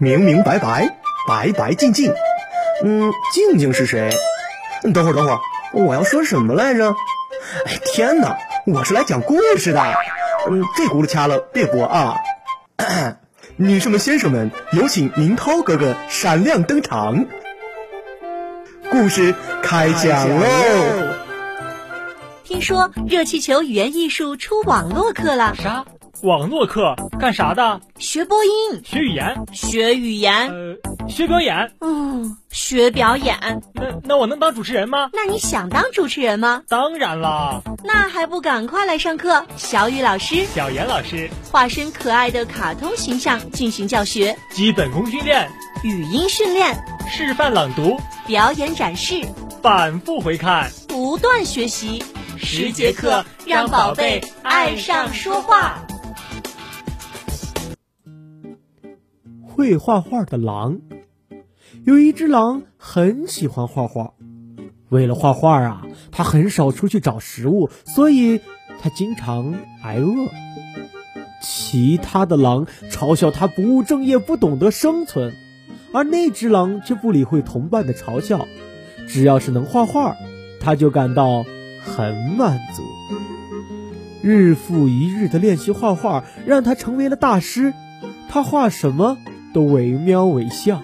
明明白白，白白净净。嗯，静静是谁？等会儿，等会儿，我要说什么来着？哎，天哪，我是来讲故事的。嗯，这轱辘掐了，别播啊。女士们、先生们，有请明涛哥哥闪亮登场。故事开讲喽！听说热气球语言艺术出网络课了？啥？网络课干啥的？学播音，学语言，学语言，呃，学表演。嗯，学表演。那那我能当主持人吗？那你想当主持人吗？当然啦！那还不赶快来上课？小雨老师、小严老师化身可爱的卡通形象进行教学，基本功训练、语音训练、示范朗读、表演展示、反复回看、不断学习，十节课让宝贝爱上说话。会画画的狼，有一只狼很喜欢画画。为了画画啊，它很少出去找食物，所以它经常挨饿。其他的狼嘲笑它不务正业、不懂得生存，而那只狼却不理会同伴的嘲笑，只要是能画画，它就感到很满足。日复一日的练习画画，让它成为了大师。他画什么？都惟妙惟肖。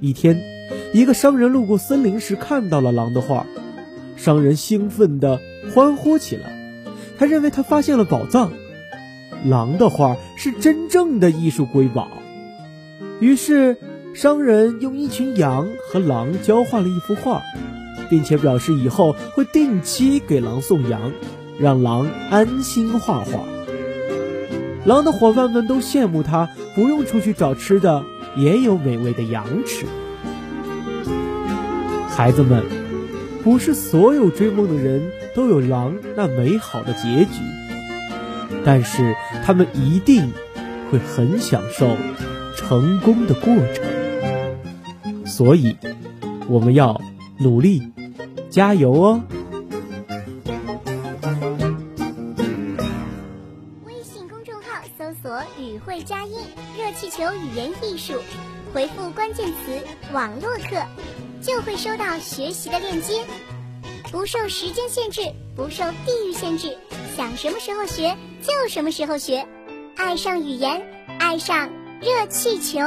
一天，一个商人路过森林时看到了狼的画，商人兴奋地欢呼起来。他认为他发现了宝藏，狼的画是真正的艺术瑰宝。于是，商人用一群羊和狼交换了一幅画，并且表示以后会定期给狼送羊，让狼安心画画。狼的伙伴们都羡慕他，不用出去找吃的，也有美味的羊吃。孩子们，不是所有追梦的人都有狼那美好的结局，但是他们一定会很享受成功的过程。所以，我们要努力，加油哦！搜索语会佳音热气球语言艺术，回复关键词“网络课”，就会收到学习的链接。不受时间限制，不受地域限制，想什么时候学就什么时候学。爱上语言，爱上热气球。